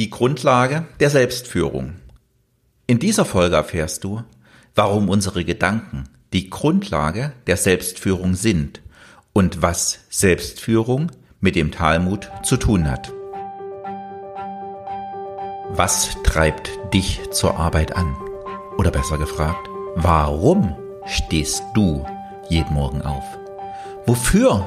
Die Grundlage der Selbstführung. In dieser Folge erfährst du, warum unsere Gedanken die Grundlage der Selbstführung sind und was Selbstführung mit dem Talmud zu tun hat. Was treibt dich zur Arbeit an? Oder besser gefragt, warum stehst du jeden Morgen auf? Wofür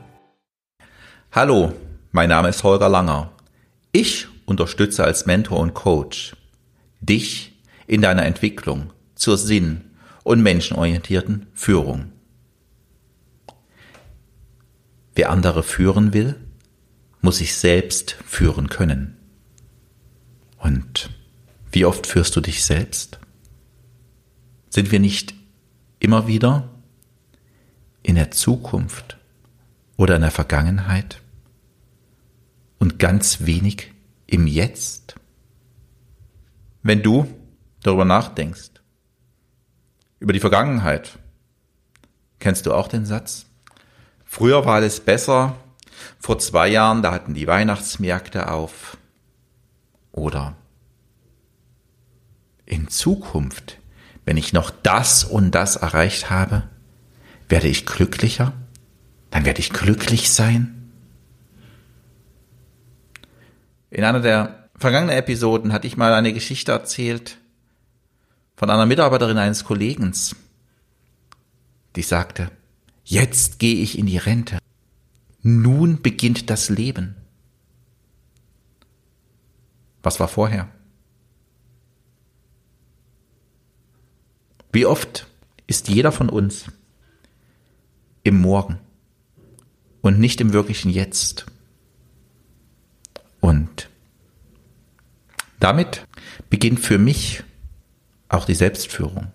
Hallo, mein Name ist Holger Langer. Ich unterstütze als Mentor und Coach dich in deiner Entwicklung zur sinn- und menschenorientierten Führung. Wer andere führen will, muss sich selbst führen können. Und wie oft führst du dich selbst? Sind wir nicht immer wieder in der Zukunft oder in der Vergangenheit und ganz wenig im Jetzt? Wenn du darüber nachdenkst, über die Vergangenheit, kennst du auch den Satz? Früher war alles besser, vor zwei Jahren, da hatten die Weihnachtsmärkte auf. Oder in Zukunft, wenn ich noch das und das erreicht habe, werde ich glücklicher? Dann werde ich glücklich sein? In einer der vergangenen Episoden hatte ich mal eine Geschichte erzählt von einer Mitarbeiterin eines Kollegen, die sagte, jetzt gehe ich in die Rente. Nun beginnt das Leben. Was war vorher? Wie oft ist jeder von uns im Morgen und nicht im wirklichen Jetzt? Und damit beginnt für mich auch die Selbstführung.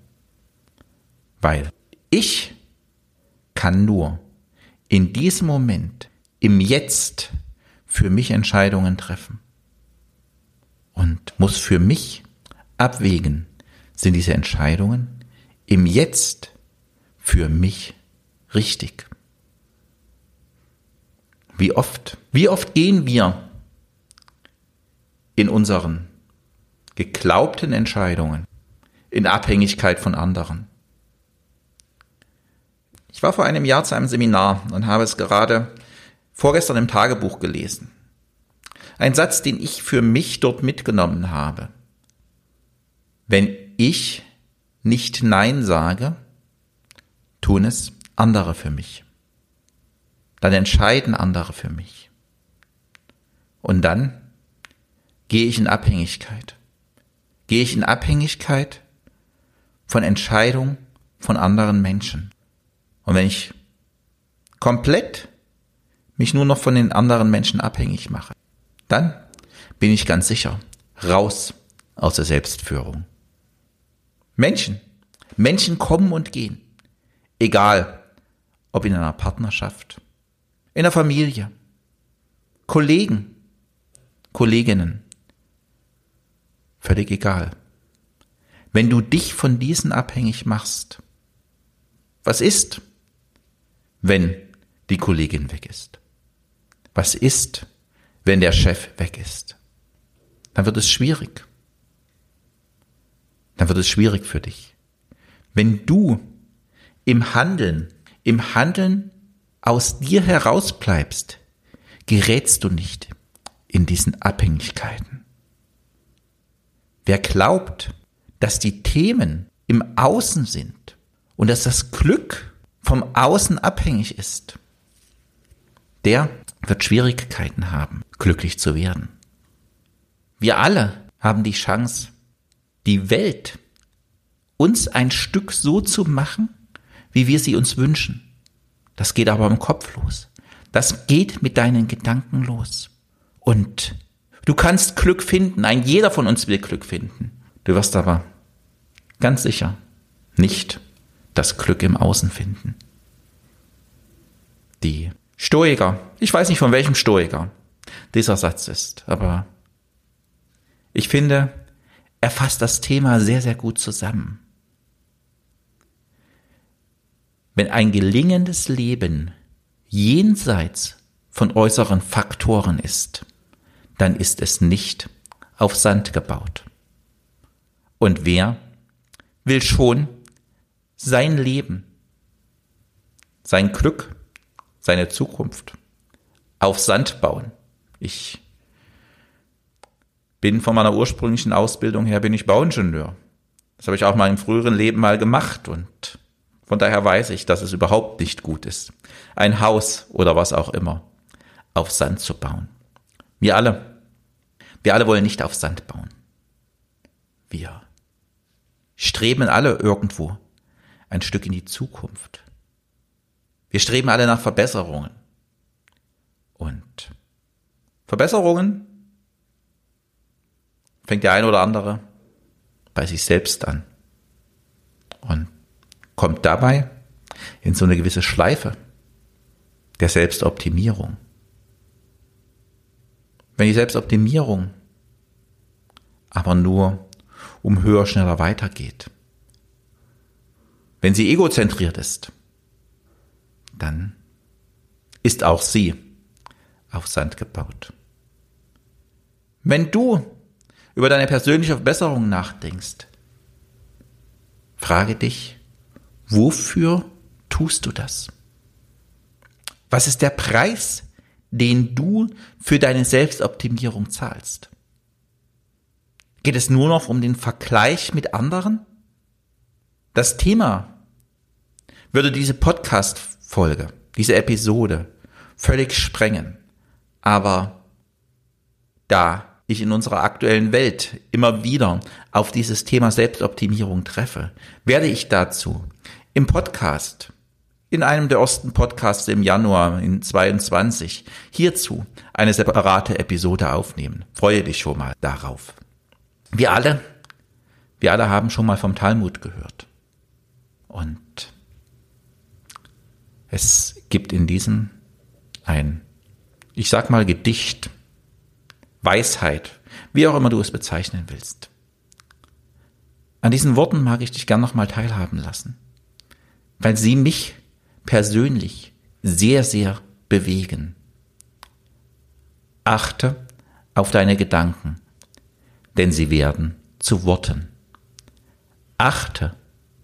Weil ich kann nur in diesem Moment, im Jetzt, für mich Entscheidungen treffen. Und muss für mich abwägen, sind diese Entscheidungen im Jetzt für mich richtig? Wie oft, wie oft gehen wir in unseren geglaubten Entscheidungen in Abhängigkeit von anderen? Ich war vor einem Jahr zu einem Seminar und habe es gerade vorgestern im Tagebuch gelesen. Ein Satz, den ich für mich dort mitgenommen habe. Wenn ich nicht Nein sage, tun es andere für mich. Dann entscheiden andere für mich. Und dann gehe ich in Abhängigkeit. Gehe ich in Abhängigkeit von Entscheidungen von anderen Menschen. Und wenn ich komplett mich nur noch von den anderen Menschen abhängig mache, dann bin ich ganz sicher raus aus der Selbstführung. Menschen. Menschen kommen und gehen. Egal, ob in einer Partnerschaft, in der Familie, Kollegen, Kolleginnen. Völlig egal. Wenn du dich von diesen abhängig machst, was ist, wenn die Kollegin weg ist? Was ist, wenn der Chef weg ist? Dann wird es schwierig dann wird es schwierig für dich. Wenn du im Handeln, im Handeln aus dir heraus bleibst, gerätst du nicht in diesen Abhängigkeiten. Wer glaubt, dass die Themen im Außen sind und dass das Glück vom Außen abhängig ist, der wird Schwierigkeiten haben, glücklich zu werden. Wir alle haben die Chance, die Welt uns ein Stück so zu machen, wie wir sie uns wünschen. Das geht aber im Kopf los. Das geht mit deinen Gedanken los. Und Du kannst Glück finden. Ein jeder von uns will Glück finden. Du wirst aber ganz sicher nicht das Glück im Außen finden. Die Stoiker, ich weiß nicht von welchem Stoiker dieser Satz ist, aber ich finde, er fasst das Thema sehr, sehr gut zusammen. Wenn ein gelingendes Leben jenseits von äußeren Faktoren ist, dann ist es nicht auf Sand gebaut. Und wer will schon sein Leben, sein Glück, seine Zukunft auf Sand bauen? Ich bin von meiner ursprünglichen Ausbildung her bin ich Bauingenieur. Das habe ich auch mal im früheren Leben mal gemacht und von daher weiß ich, dass es überhaupt nicht gut ist, ein Haus oder was auch immer auf Sand zu bauen. Wir alle, wir alle wollen nicht auf Sand bauen. Wir streben alle irgendwo ein Stück in die Zukunft. Wir streben alle nach Verbesserungen. Und Verbesserungen fängt der eine oder andere bei sich selbst an und kommt dabei in so eine gewisse Schleife der Selbstoptimierung. Wenn die Selbstoptimierung aber nur um höher, schneller weitergeht, wenn sie egozentriert ist, dann ist auch sie auf Sand gebaut. Wenn du über deine persönliche Verbesserung nachdenkst, frage dich, wofür tust du das? Was ist der Preis, den du für deine Selbstoptimierung zahlst? Geht es nur noch um den Vergleich mit anderen? Das Thema würde diese Podcast-Folge, diese Episode völlig sprengen. Aber da ich in unserer aktuellen Welt immer wieder auf dieses Thema Selbstoptimierung treffe, werde ich dazu im Podcast, in einem der ersten Podcasts im Januar in 22, hierzu eine separate Episode aufnehmen. Freue dich schon mal darauf. Wir alle, wir alle haben schon mal vom Talmud gehört. Und es gibt in diesem ein, ich sag mal, Gedicht, Weisheit, wie auch immer du es bezeichnen willst. An diesen Worten mag ich dich gern nochmal teilhaben lassen, weil sie mich persönlich sehr, sehr bewegen. Achte auf deine Gedanken, denn sie werden zu Worten. Achte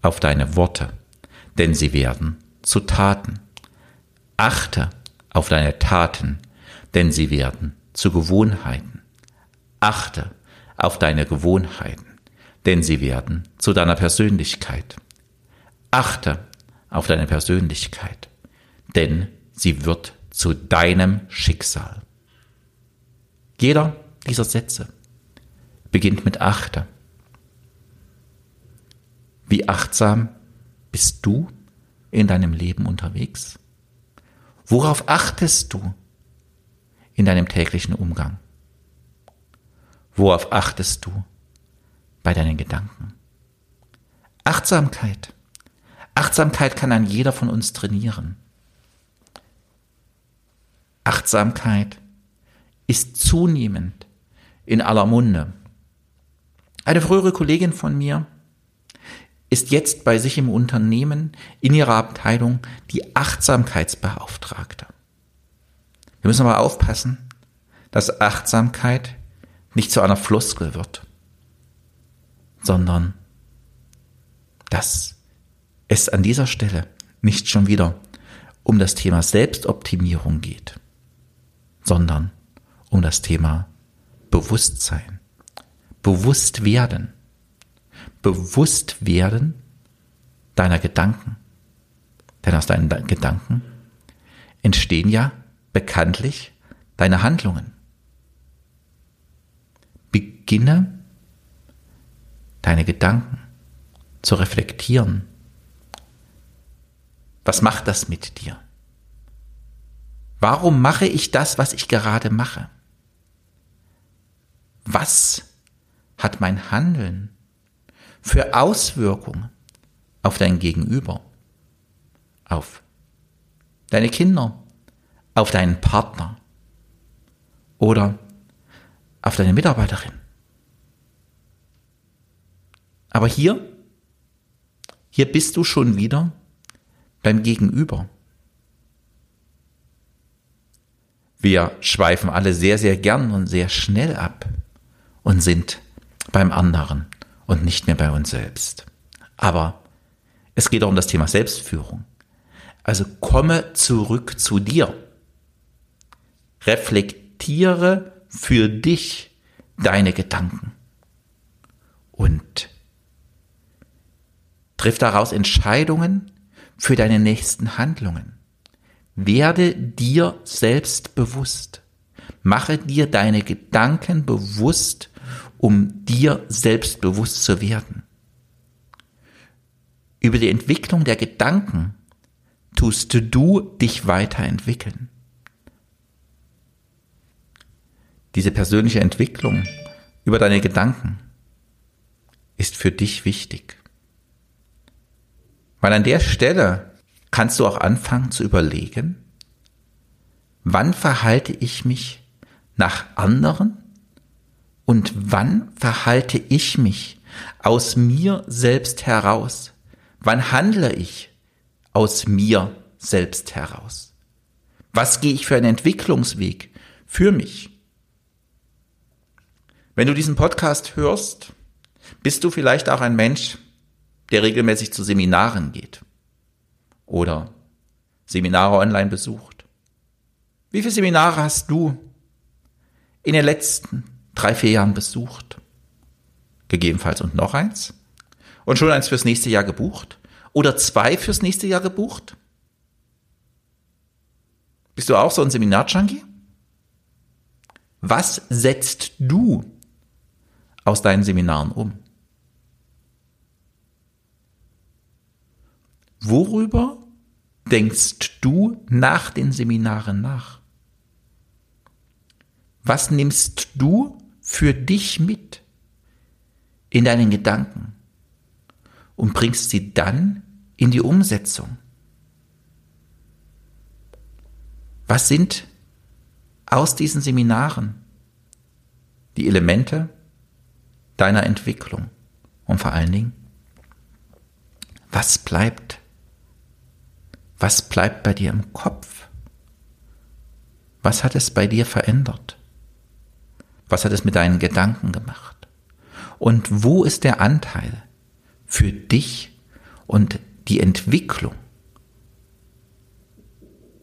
auf deine Worte, denn sie werden zu Taten. Achte auf deine Taten, denn sie werden zu Gewohnheiten. Achte auf deine Gewohnheiten, denn sie werden zu deiner Persönlichkeit. Achte auf deine Persönlichkeit, denn sie wird zu deinem Schicksal. Jeder dieser Sätze beginnt mit Achte. Wie achtsam bist du in deinem Leben unterwegs? Worauf achtest du in deinem täglichen Umgang? Worauf achtest du bei deinen Gedanken? Achtsamkeit. Achtsamkeit kann ein jeder von uns trainieren. Achtsamkeit ist zunehmend in aller Munde. Eine frühere Kollegin von mir ist jetzt bei sich im Unternehmen in ihrer Abteilung die Achtsamkeitsbeauftragte. Wir müssen aber aufpassen, dass Achtsamkeit nicht zu einer Floskel wird, sondern dass es an dieser Stelle nicht schon wieder um das Thema Selbstoptimierung geht, sondern um das Thema Bewusstsein, bewusst werden, bewusst werden deiner Gedanken. Denn aus deinen Gedanken entstehen ja bekanntlich deine Handlungen beginne deine Gedanken zu reflektieren. Was macht das mit dir? Warum mache ich das, was ich gerade mache? was hat mein Handeln für Auswirkungen auf dein Gegenüber, auf deine Kinder, auf deinen Partner oder auf deine Mitarbeiterin. Aber hier, hier bist du schon wieder beim Gegenüber. Wir schweifen alle sehr, sehr gern und sehr schnell ab und sind beim anderen und nicht mehr bei uns selbst. Aber es geht auch um das Thema Selbstführung. Also komme zurück zu dir. Reflektiere für dich deine Gedanken und triff daraus Entscheidungen für deine nächsten Handlungen. Werde dir selbst bewusst. Mache dir deine Gedanken bewusst, um dir selbst bewusst zu werden. Über die Entwicklung der Gedanken tust du dich weiterentwickeln. Diese persönliche Entwicklung über deine Gedanken ist für dich wichtig. Weil an der Stelle kannst du auch anfangen zu überlegen, wann verhalte ich mich nach anderen und wann verhalte ich mich aus mir selbst heraus? Wann handle ich aus mir selbst heraus? Was gehe ich für einen Entwicklungsweg für mich? Wenn du diesen Podcast hörst, bist du vielleicht auch ein Mensch, der regelmäßig zu Seminaren geht oder Seminare online besucht. Wie viele Seminare hast du in den letzten drei, vier Jahren besucht? Gegebenenfalls und noch eins? Und schon eins fürs nächste Jahr gebucht? Oder zwei fürs nächste Jahr gebucht? Bist du auch so ein Seminar-Junkie? Was setzt du aus deinen Seminaren um? Worüber denkst du nach den Seminaren nach? Was nimmst du für dich mit in deinen Gedanken und bringst sie dann in die Umsetzung? Was sind aus diesen Seminaren die Elemente deiner Entwicklung? Und vor allen Dingen, was bleibt? Was bleibt bei dir im Kopf? Was hat es bei dir verändert? Was hat es mit deinen Gedanken gemacht? Und wo ist der Anteil für dich und die Entwicklung?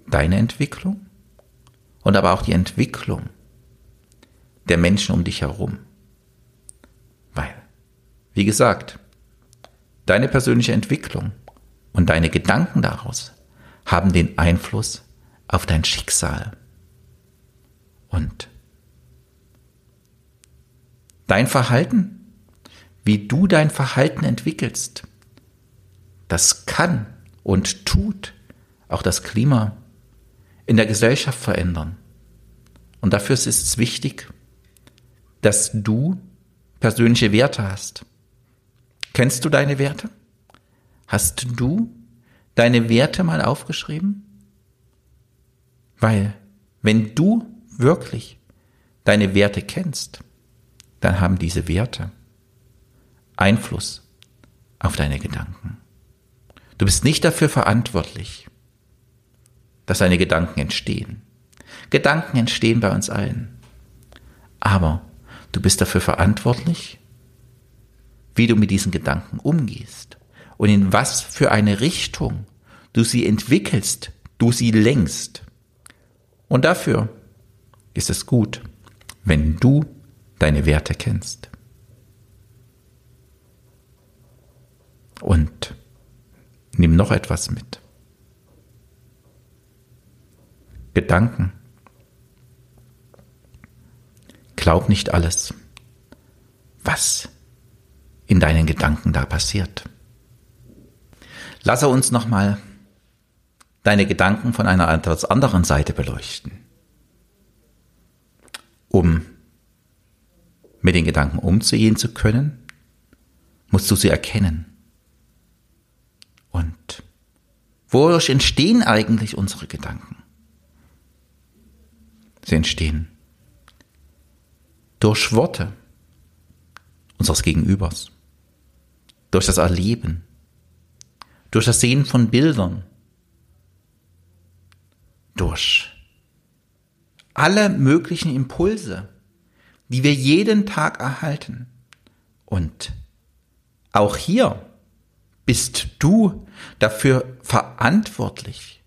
Deine Entwicklung und aber auch die Entwicklung der Menschen um dich herum. Weil, wie gesagt, deine persönliche Entwicklung und deine Gedanken daraus haben den Einfluss auf dein Schicksal. Und Dein Verhalten, wie du dein Verhalten entwickelst, das kann und tut auch das Klima in der Gesellschaft verändern. Und dafür ist es wichtig, dass du persönliche Werte hast. Kennst du deine Werte? Hast du deine Werte mal aufgeschrieben? Weil, wenn du wirklich deine Werte kennst, dann haben diese Werte Einfluss auf deine Gedanken. Du bist nicht dafür verantwortlich, dass deine Gedanken entstehen. Gedanken entstehen bei uns allen. Aber du bist dafür verantwortlich, wie du mit diesen Gedanken umgehst und in was für eine Richtung du sie entwickelst, du sie lenkst. Und dafür ist es gut, wenn du deine Werte kennst. Und nimm noch etwas mit. Gedanken. Glaub nicht alles, was in deinen Gedanken da passiert. Lasse uns nochmal deine Gedanken von einer etwas anderen Seite beleuchten, um mit den Gedanken umzugehen zu können, musst du sie erkennen. Und wodurch entstehen eigentlich unsere Gedanken? Sie entstehen durch Worte unseres Gegenübers, durch das Erleben, durch das Sehen von Bildern, durch alle möglichen Impulse, die wir jeden Tag erhalten. Und auch hier bist du dafür verantwortlich,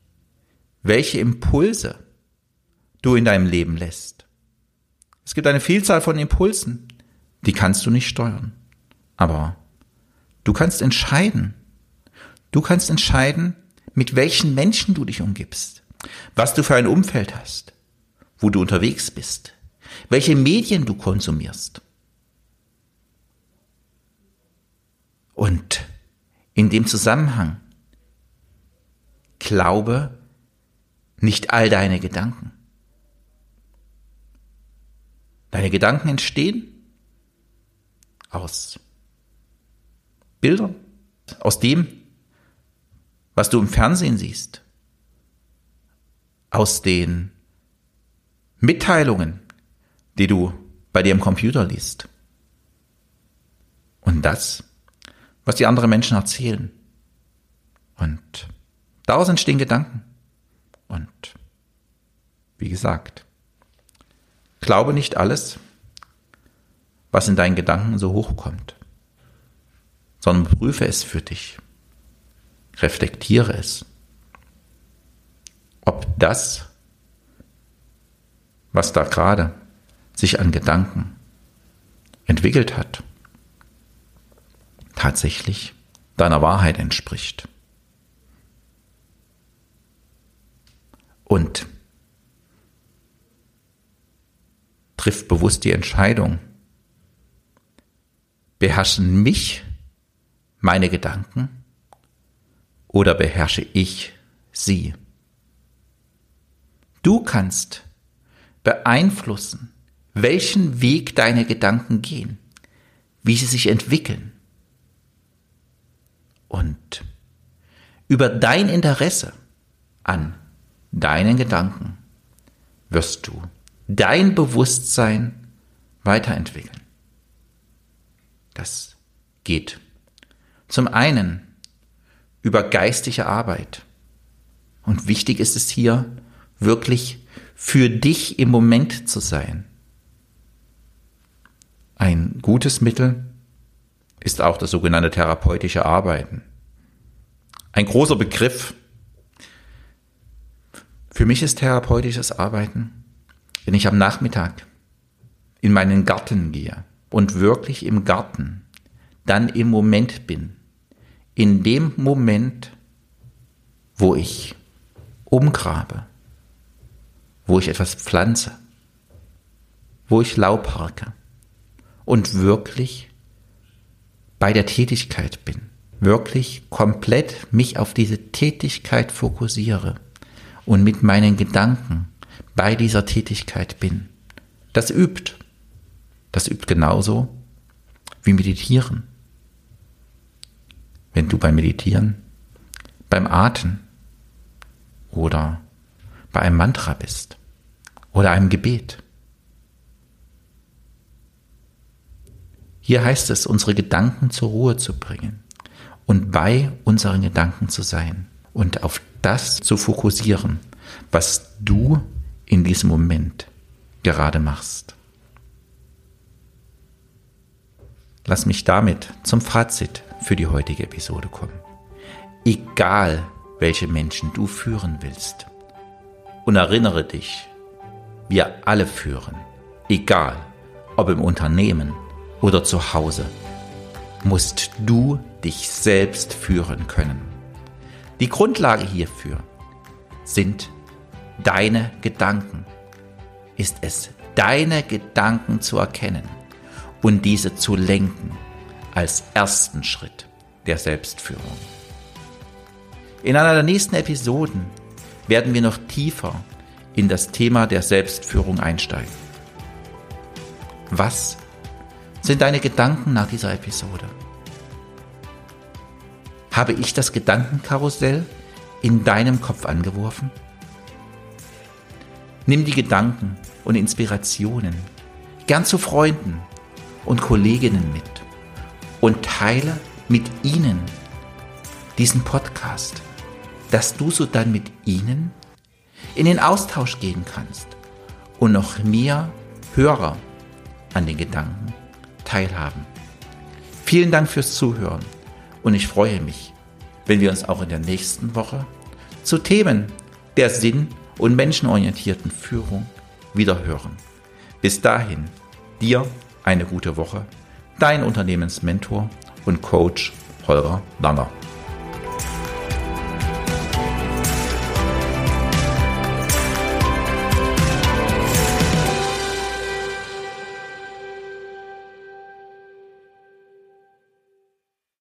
welche Impulse du in deinem Leben lässt. Es gibt eine Vielzahl von Impulsen, die kannst du nicht steuern. Aber du kannst entscheiden. Du kannst entscheiden, mit welchen Menschen du dich umgibst, was du für ein Umfeld hast, wo du unterwegs bist, welche Medien du konsumierst. Und in dem Zusammenhang glaube nicht all deine Gedanken. Deine Gedanken entstehen aus Bildern, aus dem, was du im Fernsehen siehst, aus den Mitteilungen, die du bei dir im Computer liest. Und das, was die anderen Menschen erzählen. Und daraus entstehen Gedanken. Und wie gesagt, glaube nicht alles, was in deinen Gedanken so hochkommt, sondern prüfe es für dich. Reflektiere es. Ob das, was da gerade sich an Gedanken entwickelt hat, tatsächlich deiner Wahrheit entspricht. Und triff bewusst die Entscheidung, beherrschen mich meine Gedanken oder beherrsche ich sie? Du kannst beeinflussen, welchen Weg deine Gedanken gehen, wie sie sich entwickeln. Und über dein Interesse an deinen Gedanken wirst du dein Bewusstsein weiterentwickeln. Das geht zum einen über geistige Arbeit. Und wichtig ist es hier, wirklich für dich im Moment zu sein. Ein gutes Mittel ist auch das sogenannte therapeutische Arbeiten. Ein großer Begriff. Für mich ist therapeutisches Arbeiten, wenn ich am Nachmittag in meinen Garten gehe und wirklich im Garten dann im Moment bin. In dem Moment, wo ich umgrabe, wo ich etwas pflanze, wo ich Laub harke und wirklich bei der Tätigkeit bin, wirklich komplett mich auf diese Tätigkeit fokussiere und mit meinen Gedanken bei dieser Tätigkeit bin. Das übt. Das übt genauso wie Meditieren. Wenn du beim Meditieren, beim Atem oder bei einem Mantra bist oder einem Gebet. Hier heißt es, unsere Gedanken zur Ruhe zu bringen und bei unseren Gedanken zu sein und auf das zu fokussieren, was du in diesem Moment gerade machst. Lass mich damit zum Fazit für die heutige Episode kommen. Egal, welche Menschen du führen willst. Und erinnere dich, wir alle führen, egal ob im Unternehmen oder zu Hause, musst du dich selbst führen können. Die Grundlage hierfür sind deine Gedanken. Ist es deine Gedanken zu erkennen und diese zu lenken als ersten Schritt der Selbstführung. In einer der nächsten Episoden werden wir noch tiefer in das Thema der Selbstführung einsteigen. Was sind deine Gedanken nach dieser Episode? Habe ich das Gedankenkarussell in deinem Kopf angeworfen? Nimm die Gedanken und Inspirationen gern zu Freunden und Kolleginnen mit und teile mit ihnen diesen Podcast, dass du so dann mit ihnen in den Austausch gehen kannst und noch mehr Hörer an den Gedanken teilhaben. Vielen Dank fürs Zuhören und ich freue mich, wenn wir uns auch in der nächsten Woche zu Themen der Sinn- und menschenorientierten Führung wiederhören. Bis dahin, dir eine gute Woche, dein Unternehmensmentor und Coach Holger Langer.